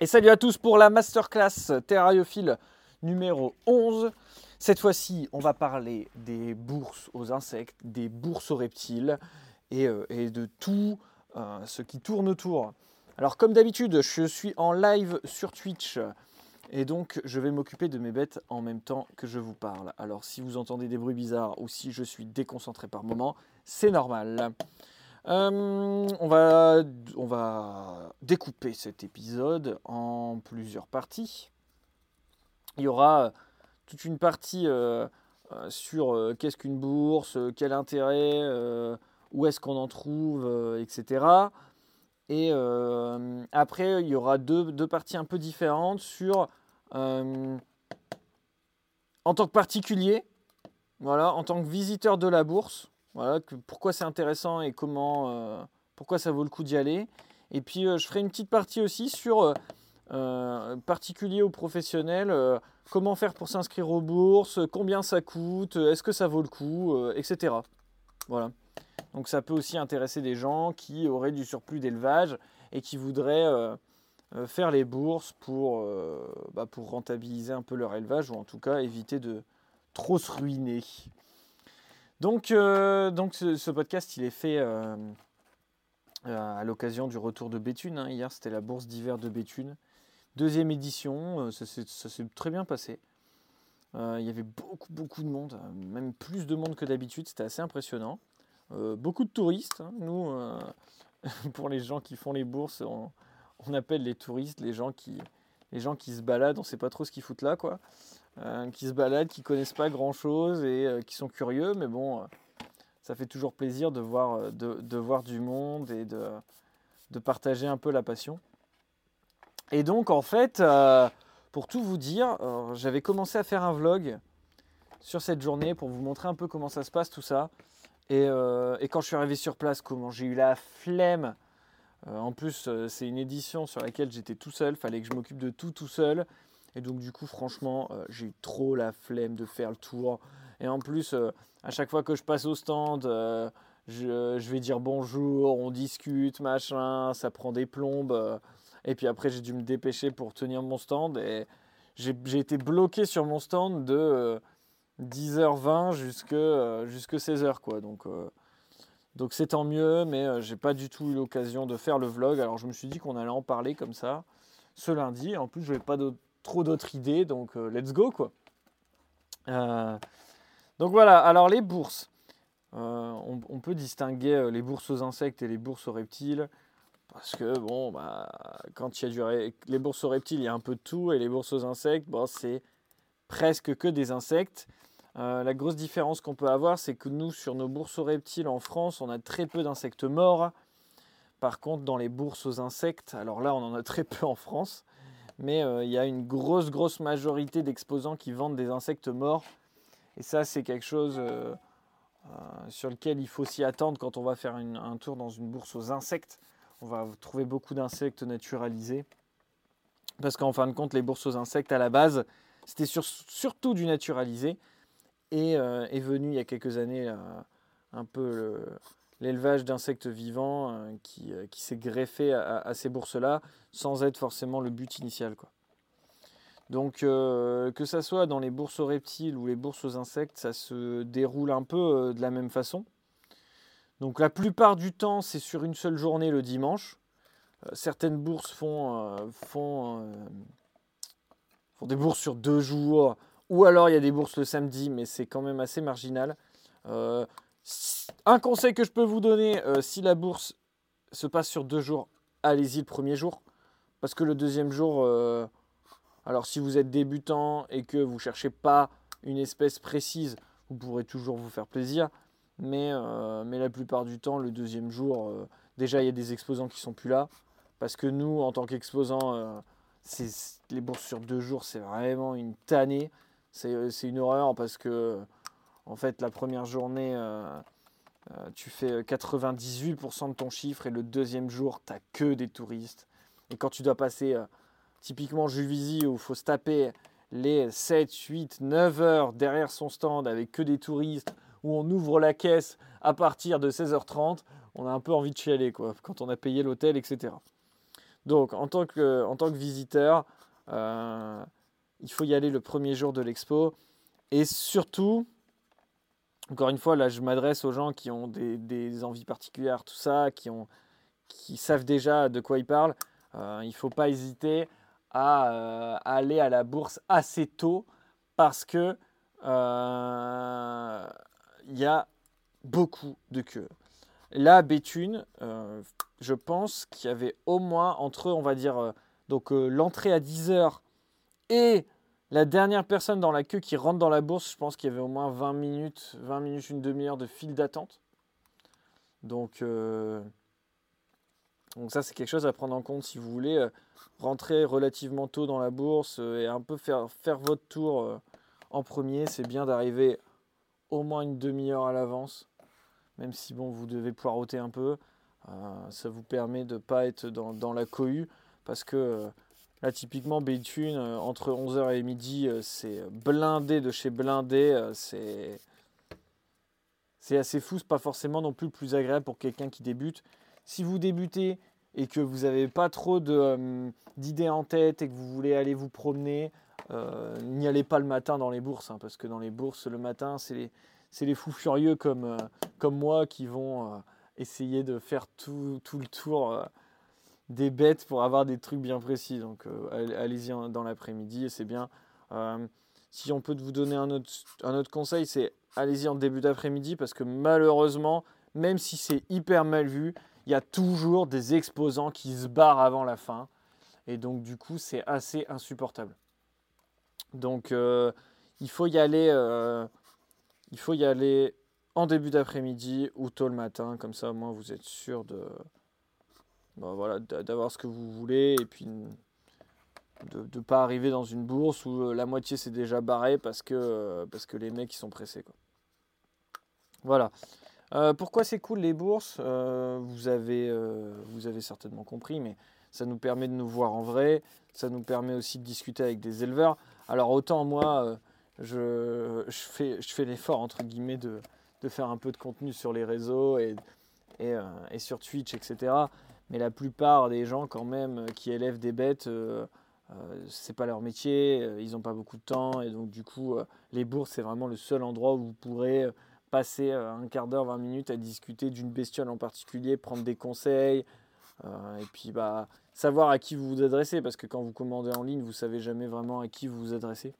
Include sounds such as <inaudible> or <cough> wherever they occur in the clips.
Et salut à tous pour la masterclass Terrariophile numéro 11. Cette fois-ci, on va parler des bourses aux insectes, des bourses aux reptiles et, euh, de tout euh, ce qui tourne autour. Alors comme d'habitude, je suis en live sur Twitch et donc je vais m'occuper de mes bêtes en même temps que je vous parle. Alors si vous entendez des bruits bizarres ou si je suis déconcentré par moment, c'est normal. Euh, on, va, on va découper cet épisode en plusieurs parties. Il y aura toute une partie euh, euh, sur qu'est-ce qu'une bourse, quel intérêt, où est-ce qu'on en trouve, etc. Et après, il y aura deux, deux, parties un peu différentes sur, en tant que particulier, voilà, en tant que visiteur de la bourse, voilà, pourquoi c'est intéressant et comment, euh, pourquoi ça vaut le coup d'y aller. Et puis euh, je ferai une petite partie aussi sur euh, particulier ou professionnel, comment faire pour s'inscrire aux bourses, combien ça coûte, est-ce que ça vaut le coup, etc. Voilà. Donc ça peut aussi intéresser des gens qui auraient du surplus d'élevage et qui voudraient faire les bourses bah, pour rentabiliser un peu leur élevage ou en tout cas éviter de trop se ruiner. Donc, euh, ce, podcast, il est fait euh, euh, à l'occasion du retour de Béthune. Hein. Hier, c'était la bourse d'hiver de Béthune. Deuxième édition, ça s'est très bien passé. il y avait beaucoup, beaucoup de monde, même plus de monde que d'habitude. C'était assez impressionnant. beaucoup de touristes. Hein. Nous, <laughs> pour les gens qui font les bourses, on, on, appelle les touristes les gens qui, les gens qui se baladent. On ne sait pas trop ce qu'ils foutent là, quoi. Euh, qui se baladent, qui connaissent pas grand chose et euh, qui sont curieux, mais bon, euh, ça fait toujours plaisir de voir, de, voir du monde et de, partager un peu la passion. Et donc, en fait, pour tout vous dire, j'avais commencé à faire un vlog sur cette journée pour vous montrer un peu comment ça se passe, tout ça. Et, et quand je suis arrivé sur place, comment j'ai eu la flemme. en plus, c'est une édition sur laquelle j'étais tout seul, fallait que je m'occupe de tout tout seul. Et donc du coup, franchement, euh, j'ai eu trop la flemme de faire le tour. Et en plus, euh, à chaque fois que je passe au stand, euh, je, vais dire bonjour, on discute, machin, ça prend des plombes. et puis après, j'ai dû me dépêcher pour tenir mon stand. Et j'ai été bloqué sur mon stand de 10h20 jusqu'à jusque 16h. Quoi. Donc donc c'est tant mieux, mais j'ai pas du tout eu l'occasion de faire le vlog. Alors je me suis dit qu'on allait en parler comme ça ce lundi. En plus, je n'avais pas d'autres trop d'autres idées, donc euh, let's go quoi. Euh, donc voilà, alors les bourses. Euh, on, peut distinguer les bourses aux insectes et les bourses aux reptiles. Parce que bon, bah, quand il y a du les bourses aux reptiles, il y a un peu de tout, et les bourses aux insectes, bon, c'est presque que des insectes. la grosse différence qu'on peut avoir, c'est que nous, sur nos bourses aux reptiles en France, on a très peu d'insectes morts. Par contre, dans les bourses aux insectes, alors là, on en a très peu en France mais euh, il y a une grosse, grosse majorité d'exposants qui vendent des insectes morts. Et ça, c'est quelque chose euh, euh, sur lequel il faut s'y attendre quand on va faire un tour dans une bourse aux insectes. On va trouver beaucoup d'insectes naturalisés. Parce qu'en fin de compte, les bourses aux insectes, à la base, c'était surtout du naturalisé. Et est venu il y a quelques années un peu l'élevage d'insectes vivants euh, qui, euh, qui s'est greffé à, ces bourses-là sans être forcément le but initial. Quoi. Donc euh, que ça soit dans les bourses aux reptiles ou les bourses aux insectes, ça se déroule un peu de la même façon. Donc la plupart du temps, c'est sur une seule journée le dimanche. certaines bourses font, font, des bourses sur deux jours, ou alors il y a des bourses le samedi, mais c'est quand même assez marginal. Un conseil que je peux vous donner, euh, si la bourse se passe sur deux jours, allez-y le premier jour. Parce que le deuxième jour, euh, alors si vous êtes débutant et que vous ne cherchez pas une espèce précise, vous pourrez toujours vous faire plaisir. Mais, euh, mais la plupart du temps, le deuxième jour, déjà il y a des exposants qui sont plus là. Parce que nous, en tant qu'exposants, les bourses sur deux jours, c'est vraiment une tannée. C'est une horreur parce que en fait, la première journée, euh, euh, tu fais 98% de ton chiffre et le deuxième jour, tu n'as que des touristes. Et quand tu dois passer, euh, typiquement Juvisy, où il faut se taper les 7, 8, 9 heures derrière son stand avec que des touristes, où on ouvre la caisse à partir de 16h30, on a un peu envie de chialer, quoi, quand on a payé l'hôtel, etc. Donc, en tant que, visiteur, euh, il faut y aller le premier jour de l'expo. Et surtout, encore une fois, là, je m'adresse aux gens qui ont des, envies particulières, tout ça, qui, savent déjà de quoi ils parlent. Euh, il ne faut pas hésiter à, euh, aller à la bourse assez tôt parce que il y a beaucoup de queues. Là, Béthune, euh, je pense qu'il y avait au moins entre, on va dire, euh, donc euh, l'entrée à 10h et la dernière personne dans la queue qui rentre dans la bourse, je pense qu'il y avait au moins 20 minutes, 20 minutes, une demi-heure de file d'attente. Donc, donc ça, c'est quelque chose à prendre en compte si vous voulez rentrer relativement tôt dans la bourse et un peu faire, votre tour en premier. C'est bien d'arriver au moins une demi-heure à l'avance même si bon, vous devez poireauter un peu. Euh, ça vous permet de ne pas être dans, la cohue parce que euh, là, typiquement, Béthune, euh, entre 11h et midi, c'est blindé de chez blindé. c'est. Assez fou, c'est pas forcément non plus plus agréable pour quelqu'un qui débute. Si vous débutez et que vous n'avez pas trop d'idées en tête et que vous voulez aller vous promener, n'y allez pas le matin dans les bourses, hein, parce que dans les bourses, le matin, c'est les, les fous furieux comme, euh, comme moi qui vont euh, essayer de faire tout, le tour euh, des bêtes pour avoir des trucs bien précis. Donc allez-y dans l'après-midi et c'est bien. si on peut vous donner un autre, conseil, c'est allez-y en début d'après-midi parce que malheureusement, même si c'est hyper mal vu, il y a toujours des exposants qui se barrent avant la fin. Et donc du coup, c'est assez insupportable. Donc il faut y aller il faut y aller en début d'après-midi ou tôt le matin, comme ça au moins vous êtes sûr de bah, voilà, d'avoir ce que vous voulez et puis de ne pas arriver dans une bourse où euh, la moitié s'est déjà barré parce que, euh, parce que les mecs ils sont pressés. Quoi. Voilà. Euh, pourquoi c'est cool les bourses? Vous, avez, certainement compris, mais ça nous permet de nous voir en vrai, ça nous permet aussi de discuter avec des éleveurs. Alors autant moi, je, fais, l'effort, entre guillemets, de, faire un peu de contenu sur les réseaux et, sur Twitch, etc. Mais la plupart des gens, quand même, qui élèvent des bêtes, euh, euh, c'est pas leur métier, ils n'ont pas beaucoup de temps. Et donc, du coup, les bourses, c'est vraiment le seul endroit où vous pourrez passer un quart d'heure, 20 minutes à discuter d'une bestiole en particulier, prendre des conseils. et puis, bah, savoir à qui vous vous adressez, parce que quand vous commandez en ligne, vous savez jamais vraiment à qui vous vous adressez.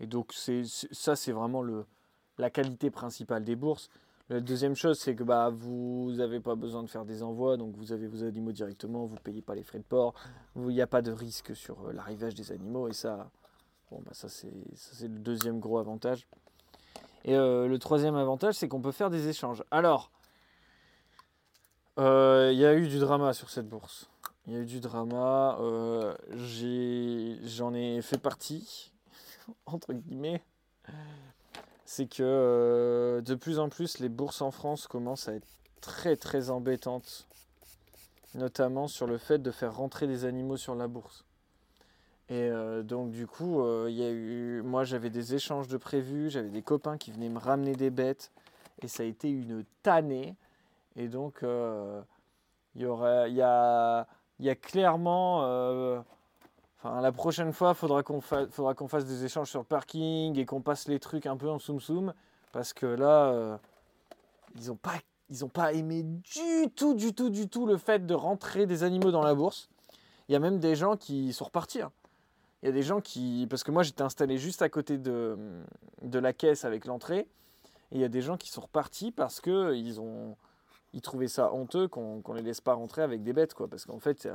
Et donc c'est, ça, c'est vraiment la qualité principale des bourses. La deuxième chose, c'est que bah, vous n'avez pas besoin de faire des envois, donc vous avez vos animaux directement, vous ne payez pas les frais de port, il n'y a pas de risque sur euh, l'arrivage des animaux, et ça, bon, bah, ça, c'est, le deuxième gros avantage. Et euh, le troisième avantage, c'est qu'on peut faire des échanges. Alors, euh, il y a eu du drama sur cette bourse. Il y a eu du drama. j'en ai fait partie. <laughs> entre guillemets, c'est que euh, de plus en plus les bourses en France commencent à être très très embêtantes, notamment sur le fait de faire rentrer des animaux sur la bourse. Et euh, donc du coup, euh, y a eu, moi j'avais des échanges de prévus, j'avais des copains qui venaient me ramener des bêtes, et ça a été une tannée. Et donc il y aurait, il y a, il y a clairement la prochaine fois, faudra qu'on faudra qu'on fasse des échanges sur le parking et qu'on passe les trucs un peu en soum soum. Parce que là, euh, ils n'ont pas, ils pas aimé du tout, du tout, du tout le fait de rentrer des animaux dans la bourse. Il y a même des gens qui sont repartis. Hein. Il y a des gens qui. Parce que moi, j'étais installé juste à côté de, de la caisse avec l'entrée. Et il y a des gens qui sont repartis parce qu'ils ont. Ils trouvaient ça honteux qu'on ne les laisse pas rentrer avec des bêtes. Quoi. Parce qu'en fait,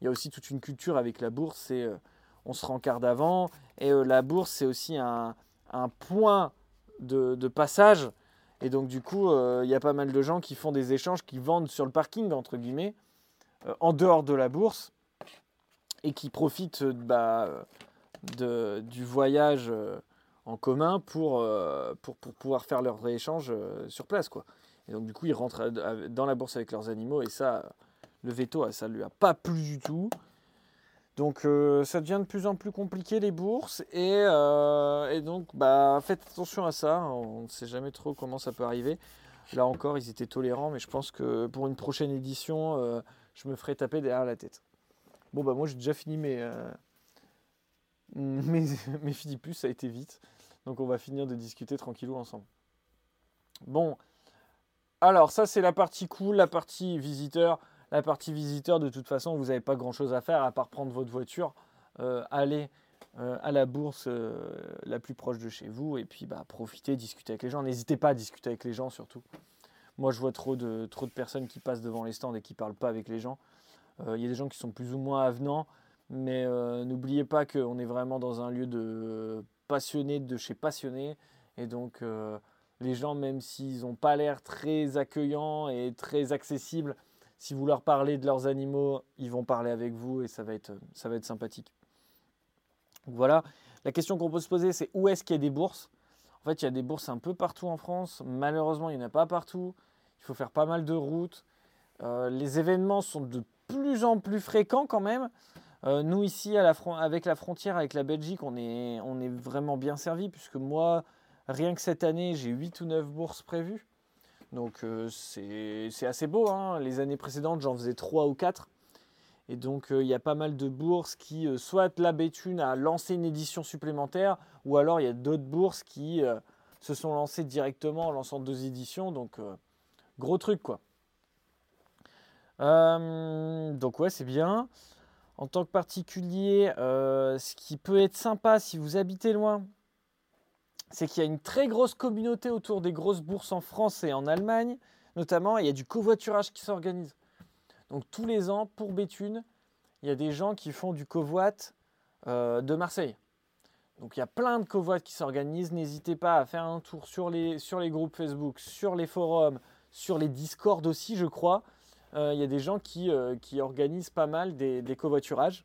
il y a aussi toute une culture avec la bourse. Euh, on se rencarde d'avant. Et euh, la bourse, c'est aussi un, point de, passage. Et donc, du coup, euh, il y a pas mal de gens qui font des échanges, qui vendent sur le parking, entre guillemets, en dehors de la bourse, et qui profitent bah, du voyage en commun pour, pouvoir faire leur rééchange sur place. Et donc, du coup, ils rentrent dans la bourse avec leurs animaux, et ça, le veto, ça ne lui a pas plu du tout. Donc euh, ça devient de plus en plus compliqué les bourses et, euh, donc bah, faites attention à ça, on ne sait jamais trop comment ça peut arriver. Là encore ils étaient tolérants mais je pense que pour une prochaine édition, euh, je me ferai taper derrière la tête. Bon, bah moi j'ai déjà fini mes, <laughs> mes, plus, ça a été vite. Donc on va finir de discuter tranquillou ensemble. Bon, alors ça c'est la partie cool, la partie visiteur. La partie visiteur, de toute façon, vous n'avez pas grand-chose à faire à part prendre votre voiture, euh, aller euh, à la bourse euh, la plus proche de chez vous et puis bah, profiter, discuter avec les gens. N'hésitez pas à discuter avec les gens surtout. Moi, je vois trop de, trop de personnes qui passent devant les stands et qui ne parlent pas avec les gens. Il y a des gens qui sont plus ou moins avenants, mais n'oubliez pas qu'on est vraiment dans un lieu de passionnés de chez passionnés. Et donc, les gens, même s'ils n'ont pas l'air très accueillants et très accessibles, si vous leur parlez de leurs animaux, ils vont parler avec vous et ça va être, ça va être sympathique. voilà. La question qu'on peut se poser, c'est où est-ce qu'il y a des bourses? En fait, il y a des bourses un peu partout en France. Malheureusement, il n'y en a pas partout. Il faut faire pas mal de routes. Euh, les événements sont de plus en plus fréquents quand même. Euh, nous, ici, avec la frontière avec la Belgique, on est, on est vraiment bien servi puisque moi, rien que cette année, j'ai 8 ou 9 bourses prévues. Donc euh, c'est assez beau. Hein. Les années précédentes, j'en faisais 3 ou 4. Et donc euh, il y a pas mal de bourses qui, euh, soit la Béthune a lancé une édition supplémentaire, ou alors il y a d'autres bourses qui se sont lancées directement en lançant deux éditions. Donc gros truc quoi. donc ouais, c'est bien. En tant que particulier, ce qui peut être sympa si vous habitez loin, c'est qu'il y a une très grosse communauté autour des grosses bourses en France et en Allemagne, notamment, il y a du covoiturage qui s'organise. Donc tous les ans, pour Béthune, il y a des gens qui font du covoit euh, de Marseille. Donc il y a plein de covoites qui s'organisent. N'hésitez pas à faire un tour sur les, groupes Facebook, sur les forums, sur les Discord aussi, je crois. Euh, il y a des gens qui, euh, organisent pas mal des covoiturages.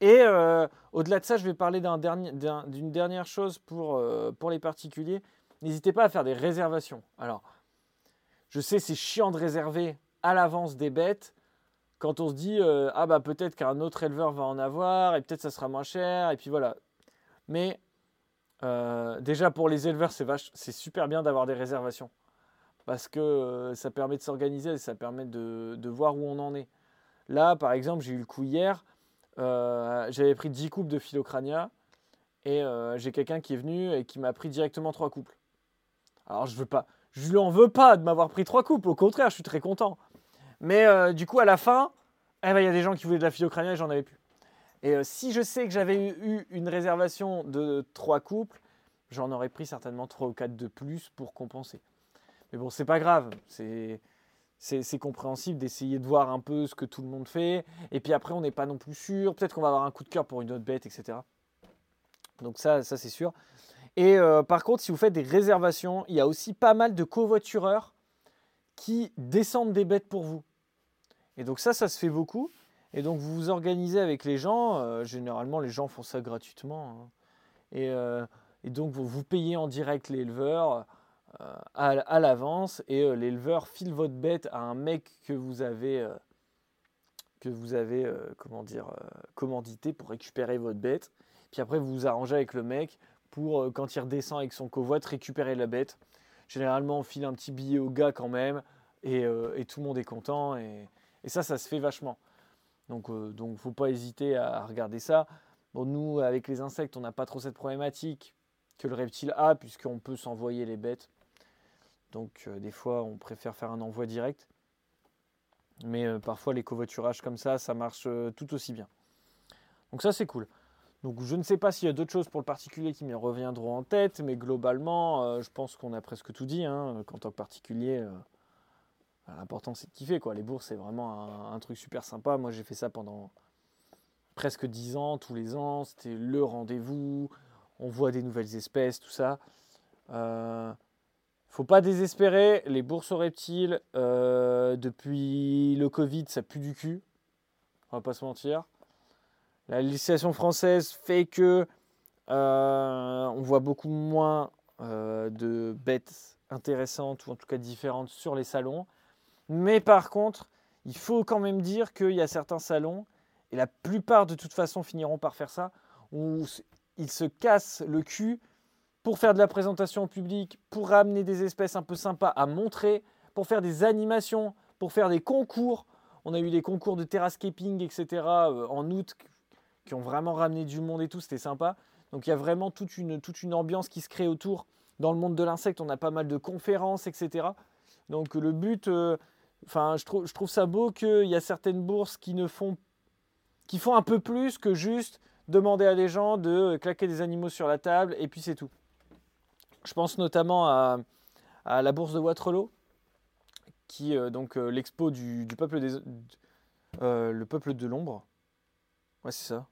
Et euh, au-delà de ça, je vais parler d'une dernière chose pour, euh, pour les particuliers. N'hésitez pas à faire des réservations. Alors, je sais, c'est chiant de réserver à l'avance des bêtes quand on se dit euh, ah bah peut-être qu'un autre éleveur va en avoir et peut-être ça sera moins cher et puis voilà. Mais déjà pour les éleveurs, c'est super bien d'avoir des réservations parce que ça permet de s'organiser et ça permet de, de, voir où on en est. Là, par exemple, j'ai eu le coup hier. Euh, j'avais pris 10 couples de Philocrania et euh, j'ai quelqu'un qui est venu et qui m'a pris directement 3 couples. Alors je veux pas, je lui en veux pas de m'avoir pris 3 couples, au contraire, je suis très content. Mais euh, du coup, à la fin, eh ben, il y a des gens qui voulaient de la Philocrania et j'en avais plus. Et si je sais que j'avais eu une réservation de 3 couples, j'en aurais pris certainement 3 ou 4 de plus pour compenser. Mais bon, c'est pas grave, c'est c'est compréhensible d'essayer de voir un peu ce que tout le monde fait. Et puis après, on n'est pas non plus sûr. Peut-être qu'on va avoir un coup de cœur pour une autre bête, etc. Donc ça, ça c'est sûr. Et euh, par contre, si vous faites des réservations, il y a aussi pas mal de covoitureurs qui descendent des bêtes pour vous. Et donc ça, ça se fait beaucoup. Et donc vous vous organisez avec les gens. Euh, généralement, les gens font ça gratuitement. Hein. Et, euh, et, donc vous, vous payez en direct l'éleveur. Euh, à, l'avance et euh, l'éleveur file votre bête à un mec que vous avez euh, que vous avez comment dire commandité pour récupérer votre bête. Puis après vous vous arrangez avec le mec pour quand il redescend avec son covoit récupérer la bête. Généralement on file un petit billet au gars quand même et, tout le monde est content et, ça ça se fait vachement. Donc donc faut pas hésiter à regarder ça. Bon nous avec les insectes on n'a pas trop cette problématique que le reptile a puisqu'on peut s'envoyer les bêtes. Donc euh, des fois, on préfère faire un envoi direct. Mais euh, parfois, les covoiturages comme ça, ça marche euh, tout aussi bien. Donc ça, c'est cool. Donc je ne sais pas s'il y a d'autres choses pour le particulier qui me reviendront en tête, mais globalement, je pense qu'on a presque tout dit. Hein, qu'en tant que particulier, bah, l'important c'est de kiffer. Quoi. Les bourses, c'est vraiment un, truc super sympa. Moi, j'ai fait ça pendant presque 10 ans, tous les ans. C'était le rendez-vous. On voit des nouvelles espèces, tout ça faut pas désespérer, les bourses aux reptiles, euh, depuis le Covid, ça pue du cul. On va pas se mentir. La législation française fait que euh, on voit beaucoup moins euh, de bêtes intéressantes ou en tout cas différentes sur les salons. Mais par contre, il faut quand même dire qu'il y a certains salons, et la plupart de toute façon finiront par faire ça, où ils se cassent le cul pour faire de la présentation au public, pour ramener des espèces un peu sympas à montrer, pour faire des animations, pour faire des concours On a eu des concours de terrascaping, etc. en août qui ont vraiment ramené du monde et tout. C'était sympa. Donc il y a vraiment toute une, ambiance qui se crée autour. Dans le monde de l'insecte, on a pas mal de conférences, etc. Donc le but, enfin, je, trouve, je trouve ça beau qu'il y a certaines bourses qui ne font, qui font un peu plus que juste demander à des gens de claquer des animaux sur la table et puis c'est tout. Je pense notamment à, la bourse de Waterloo, qui euh, donc euh, l'expo du, peuple des euh, le peuple de l'ombre. Ouais, c'est ça.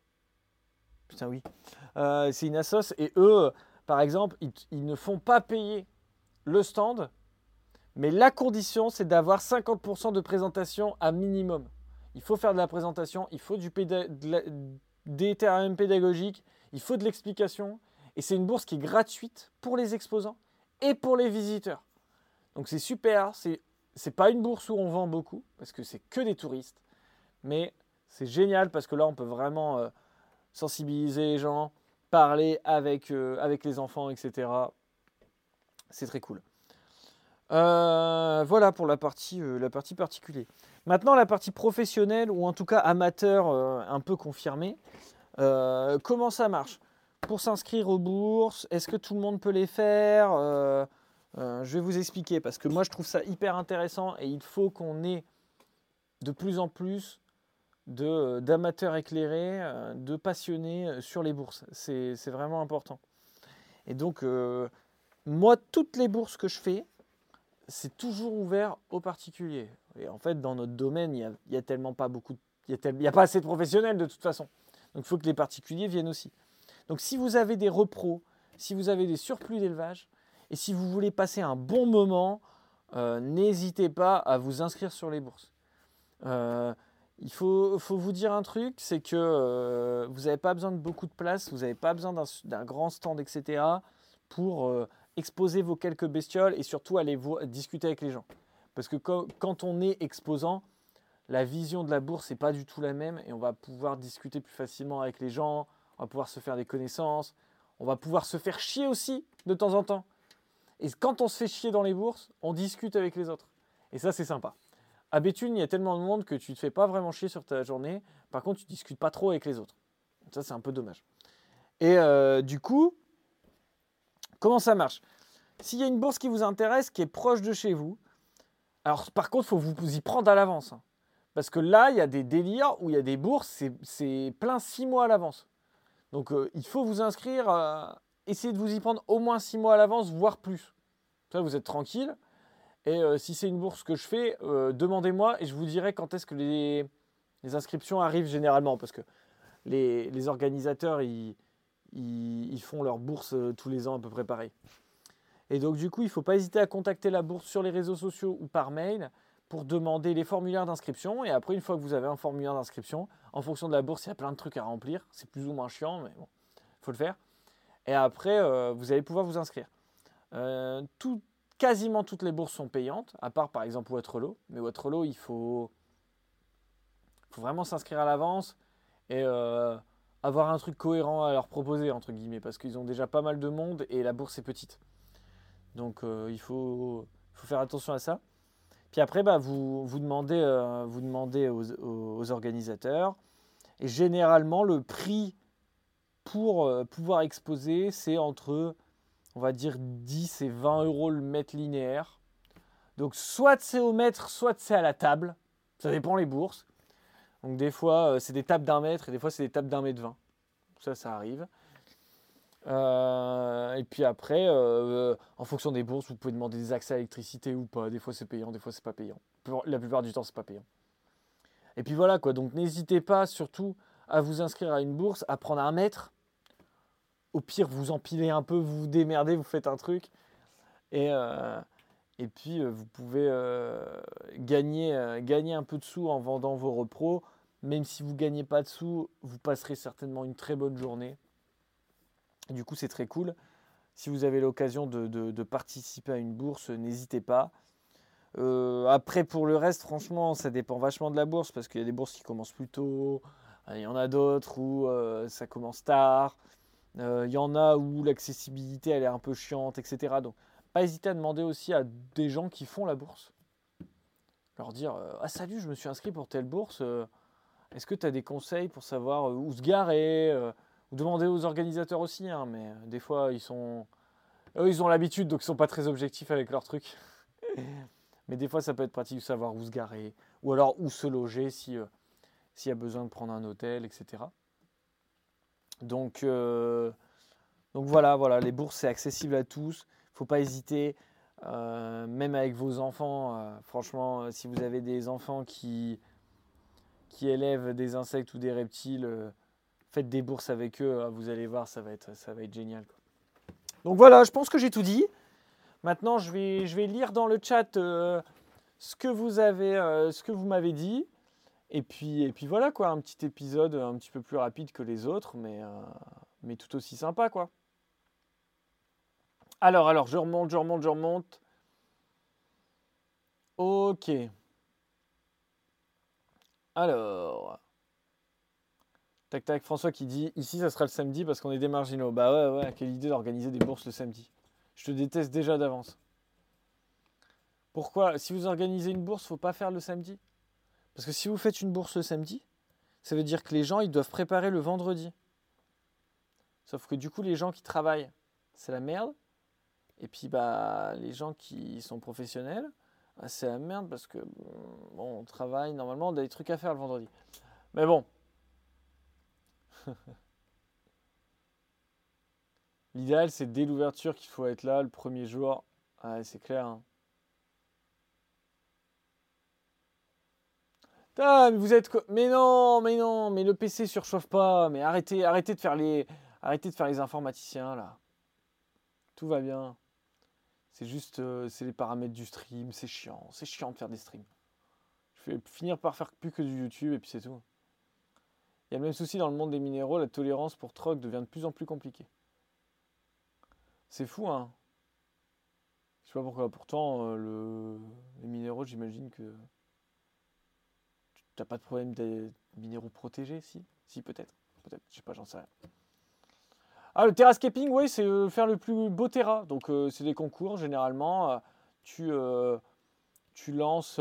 Putain oui. c'est une et eux, par exemple, ils, ne font pas payer le stand, mais la condition c'est d'avoir 50% de présentation à minimum. Il faut faire de la présentation, il faut du des terrains pédagogiques, il faut de l'explication, et c'est une bourse qui est gratuite pour les exposants et pour les visiteurs. Donc c'est super, c'est c'est pas une bourse où on vend beaucoup parce que c'est que des touristes, mais c'est génial parce que là on peut vraiment euh, sensibiliser les gens, parler avec, euh, avec les enfants, etc. C'est très cool. Euh, voilà pour la partie, la partie particulière. Maintenant la partie professionnelle ou en tout cas amateur un peu confirmé. comment ça marche? Pour s'inscrire aux bourses, est-ce que tout le monde peut les faire euh, euh, Je vais vous expliquer parce que moi je trouve ça hyper intéressant et il faut qu'on ait de plus en plus euh, d'amateurs éclairés, de passionnés sur les bourses. C'est vraiment important. Et donc, moi, toutes les bourses que je fais, c'est toujours ouvert aux particuliers. Et en fait, dans notre domaine, il n'y a, tellement pas beaucoup, il n'y a, a, pas assez de professionnels de toute façon. Donc, il faut que les particuliers viennent aussi. Donc si vous avez des repros, si vous avez des surplus d'élevage, et si vous voulez passer un bon moment, euh, n'hésitez pas à vous inscrire sur les bourses. Euh, il faut, vous dire un truc, c'est que euh, vous n'avez pas besoin de beaucoup de place, vous n'avez pas besoin d'un grand stand, etc. pour exposer vos quelques bestioles et surtout aller discuter avec les gens. Parce que quand on est exposant, la vision de la bourse n'est pas du tout la même et on va pouvoir discuter plus facilement avec les gens, on va pouvoir se faire des connaissances, on va pouvoir se faire chier aussi de temps en temps. Et quand on se fait chier dans les bourses, on discute avec les autres. Et ça, c'est sympa. À Béthune, il y a tellement de monde que tu ne te fais pas vraiment chier sur ta journée. Par contre, tu discutes pas trop avec les autres. Ça, c'est un peu dommage. Et euh, du coup, comment ça marche? S'il y a une bourse qui vous intéresse, qui est proche de chez vous, alors par contre, il faut vous y prendre à l'avance. Hein. Parce que là, il y a des délires où il y a des bourses, c'est plein six mois à l'avance. Donc euh, il faut vous inscrire, euh, essayez de vous y prendre au moins six mois à l'avance, voire plus. Ça, vous êtes tranquille. Et euh, si c'est une bourse que je fais, demandez-moi et je vous dirai quand est-ce que les, inscriptions arrivent généralement. Parce que les, organisateurs, ils, font leur bourse tous les ans à peu près pareil. Et donc du coup, il ne faut pas hésiter à contacter la bourse sur les réseaux sociaux ou par mail pour demander les formulaires d'inscription. Et après, une fois que vous avez un formulaire d'inscription, en fonction de la bourse, il y a plein de trucs à remplir. C'est plus ou moins chiant, mais bon, faut le faire. Et après, euh, vous allez pouvoir vous inscrire. Euh, tout, quasiment toutes les bourses sont payantes, à part par exemple Waterloo. Mais Waterloo, il faut, faut vraiment s'inscrire à l'avance et euh, avoir un truc cohérent à leur proposer, entre guillemets, parce qu'ils ont déjà pas mal de monde et la bourse est petite. Donc il faut, faut faire attention à ça. Puis après, bah, vous, vous demandez, euh, vous demandez aux, organisateurs. Et généralement, le prix pour euh, pouvoir exposer, c'est entre, on va dire, 10 et 20 euros le mètre linéaire. Donc soit c'est au mètre, soit c'est à la table. Ça dépend les bourses. Donc des fois, euh, c'est des tables d'un mètre et des fois, c'est des tables d'un mètre vingt. Ça, ça arrive. Euh, et puis après, euh, en fonction des bourses, vous pouvez demander des accès à l'électricité ou pas. Des fois c'est payant, des fois c'est pas payant. La plupart du temps c'est pas payant. Et puis voilà quoi. Donc n'hésitez pas surtout à vous inscrire à une bourse, à prendre un mètre. Au pire, vous empilez un peu, vous vous démerdez, vous faites un truc. Et, euh, et puis vous pouvez gagner, gagner un peu de sous en vendant vos repros. Même si vous ne gagnez pas de sous, vous passerez certainement une très bonne journée. Du coup, c'est très cool. Si vous avez l'occasion de, participer à une bourse, n'hésitez pas. Euh, après, pour le reste, franchement, ça dépend vachement de la bourse parce qu'il y a des bourses qui commencent plus tôt. Il y en a d'autres où euh, ça commence tard. Euh, il y en a où l'accessibilité elle est un peu chiante, etc. Donc, pas hésiter à demander aussi à des gens qui font la bourse. leur dire Ah, salut, je me suis inscrit pour telle bourse. Est-ce que tu as des conseils pour savoir où se garer Ou demander aux organisateurs aussi, hein, mais des fois, ils sont. Eux, ils ont l'habitude, donc ils sont pas très objectifs avec leurs trucs. <laughs> mais des fois, ça peut être pratique de savoir où se garer, ou alors où se loger si s'il y a besoin de prendre un hôtel, etc. Donc, euh, donc voilà, voilà, les bourses, c'est accessible à tous. Il ne faut pas hésiter, euh, même avec vos enfants. Euh, franchement, si vous avez des enfants qui, qui élèvent des insectes ou des reptiles, faites des bourses avec eux. vous allez voir, ça va être, ça va être génial. Donc voilà, je pense que j'ai tout dit. Maintenant, je vais, je vais lire dans le chat ce que vous avez, ce que vous m'avez dit. Et puis, et puis voilà quoi, un petit épisode un petit peu plus rapide que les autres, mais, euh, mais tout aussi sympa quoi. Alors, alors, je remonte, je remonte, je remonte. Ok. Alors. Tac tac, François qui dit ici ça sera le samedi parce qu'on est des marginaux. Bah ouais, ouais, quelle idée d'organiser des bourses le samedi. Je te déteste déjà d'avance. Pourquoi Si vous organisez une bourse, faut pas faire le samedi? Parce que si vous faites une bourse le samedi, ça veut dire que les gens, ils doivent préparer le vendredi. Sauf que du coup, les gens qui travaillent, c'est la merde. Et puis, bah, les gens qui sont professionnels, bah, c'est la merde parce que, bon, on travaille, normalement, on a des trucs à faire le vendredi. Mais bon. <laughs> L'idéal, c'est dès l'ouverture qu'il faut être là le premier jour. Ah, c'est clair. Hein. mais vous êtes mais non, mais non, mais le PC surchauffe pas, mais arrêtez, arrêtez de faire les arrêtez de faire les informaticiens là. Tout va bien. C'est juste euh, c'est les paramètres du stream, c'est chiant, c'est chiant de faire des streams. Je vais finir par faire plus que du YouTube et puis c'est tout. Il y a le même souci dans le monde des minéraux, la tolérance pour troc devient de plus en plus compliquée. C'est fou hein. Je sais pas pourquoi pourtant euh, le... les minéraux, j'imagine que T'as pas de problème des minéraux protégés Si? Si, peut-être. Peut-être, je sais pas, j'en sais rien. Ah, le terrascaping, oui, c'est euh, faire le plus beau terrain. Donc, euh, c'est des concours, généralement. Tu, tu lances.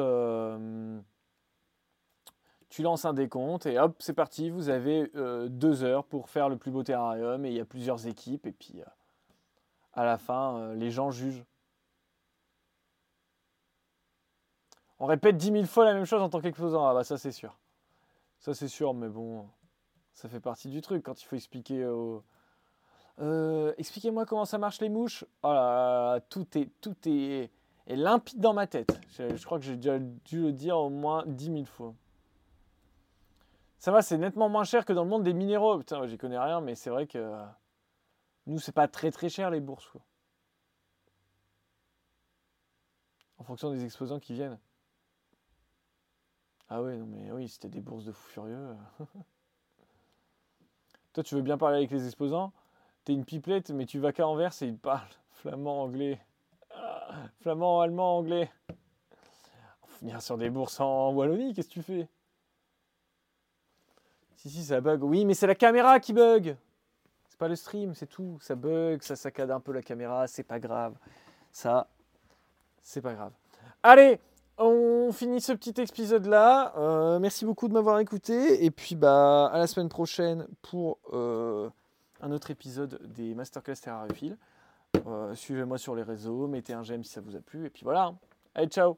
Tu lances un décompte et hop, c'est parti. Vous avez deux heures pour faire le plus beau terrarium et il y a plusieurs équipes. Et puis, à la fin, les gens jugent. On répète dix mille fois la même chose en tant qu'exposant. Ah bah ça c'est sûr. Ça c'est sûr, mais bon, ça fait partie du truc quand il faut expliquer au... Euh, expliquez-moi comment ça marche les mouches? Oh là, tout est, tout est, limpide dans ma tête. Je, crois que j'ai déjà dû le dire au moins dix mille fois. Ça va, c'est nettement moins cher que dans le monde des minéraux. Putain, j'y connais rien, mais c'est vrai que nous, c'est pas très très cher les bourses. En fonction des exposants qui viennent. Ah ouais, non mais oui, c'était des bourses de fous furieux. <laughs> Toi, tu veux bien parler avec les exposants? T'es une pipelette, mais tu vas qu'à Anvers et ils parlent <laughs> flamand, anglais. flamand, allemand, anglais. Venir sur des bourses en Wallonie, qu'est-ce que tu fais? Si, si, ça bug. Oui, mais c'est la caméra qui bug. C'est pas le stream, c'est tout. Ça bug, ça saccade un peu la caméra, c'est pas grave. Ça, c'est pas grave. Allez on finit ce petit épisode là. Euh, merci beaucoup de m'avoir écouté. Et puis bah à la semaine prochaine pour euh, un autre épisode des Masterclass Terrariophiles. Euh, Suivez-moi sur les réseaux, mettez un j'aime si ça vous a plu. Et puis voilà. Allez, ciao